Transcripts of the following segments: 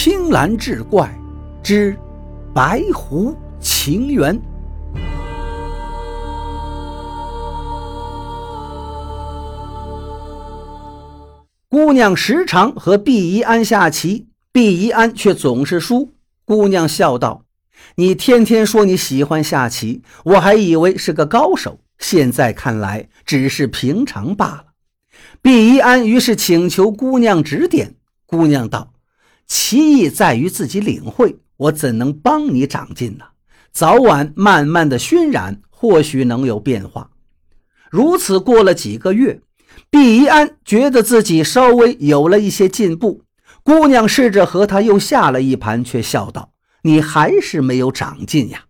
青蓝志怪之白狐情缘。姑娘时常和毕宜安下棋，毕宜安却总是输。姑娘笑道：“你天天说你喜欢下棋，我还以为是个高手，现在看来只是平常罢了。”毕宜安于是请求姑娘指点。姑娘道：“棋艺在于自己领会，我怎能帮你长进呢？早晚慢慢的熏染，或许能有变化。”如此过了几个月。毕宜安觉得自己稍微有了一些进步，姑娘试着和他又下了一盘，却笑道：“你还是没有长进呀。”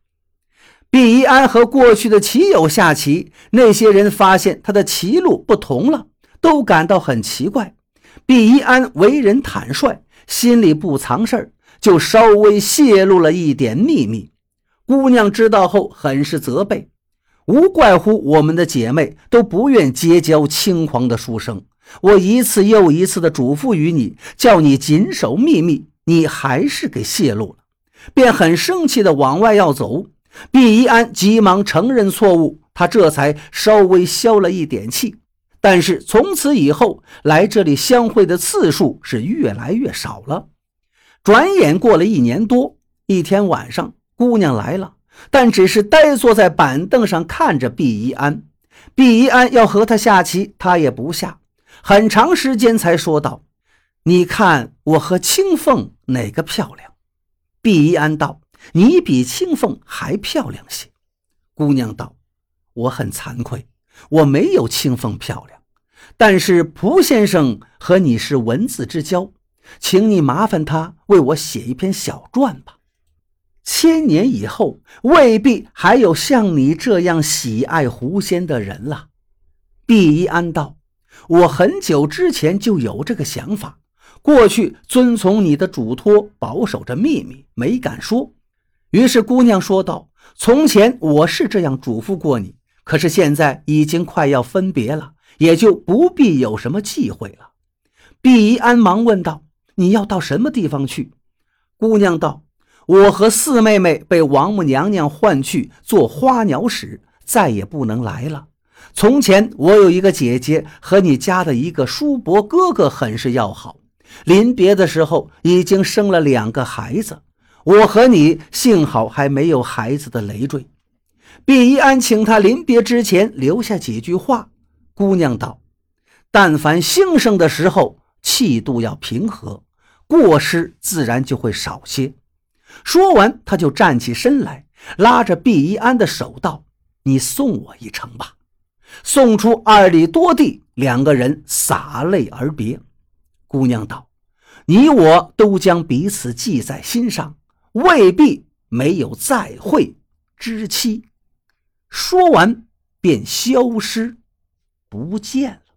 毕宜安和过去的棋友下棋，那些人发现他的棋路不同了，都感到很奇怪。毕宜安为人坦率，心里不藏事儿，就稍微泄露了一点秘密。姑娘知道后，很是责备。无怪乎我们的姐妹都不愿结交轻狂的书生。我一次又一次的嘱咐于你，叫你谨守秘密，你还是给泄露了，便很生气的往外要走。毕一安急忙承认错误，他这才稍微消了一点气。但是从此以后，来这里相会的次数是越来越少了。转眼过了一年多，一天晚上，姑娘来了。但只是呆坐在板凳上看着毕一安，毕一安要和他下棋，他也不下，很长时间才说道：“你看我和青凤哪个漂亮？”毕一安道：“你比青凤还漂亮些。”姑娘道：“我很惭愧，我没有清风漂亮，但是蒲先生和你是文字之交，请你麻烦他为我写一篇小传吧。”千年以后，未必还有像你这样喜爱狐仙的人了。毕一安道：“我很久之前就有这个想法，过去遵从你的嘱托，保守着秘密，没敢说。”于是姑娘说道：“从前我是这样嘱咐过你，可是现在已经快要分别了，也就不必有什么忌讳了。”毕宜安忙问道：“你要到什么地方去？”姑娘道。我和四妹妹被王母娘娘唤去做花鸟使，再也不能来了。从前我有一个姐姐，和你家的一个叔伯哥哥很是要好，临别的时候已经生了两个孩子。我和你幸好还没有孩子的累赘。毕一安请他临别之前留下几句话。姑娘道：“但凡兴盛的时候，气度要平和，过失自然就会少些。”说完，他就站起身来，拉着毕一安的手道：“你送我一程吧。”送出二里多地，两个人洒泪而别。姑娘道：“你我都将彼此记在心上，未必没有再会之期。”说完，便消失不见了。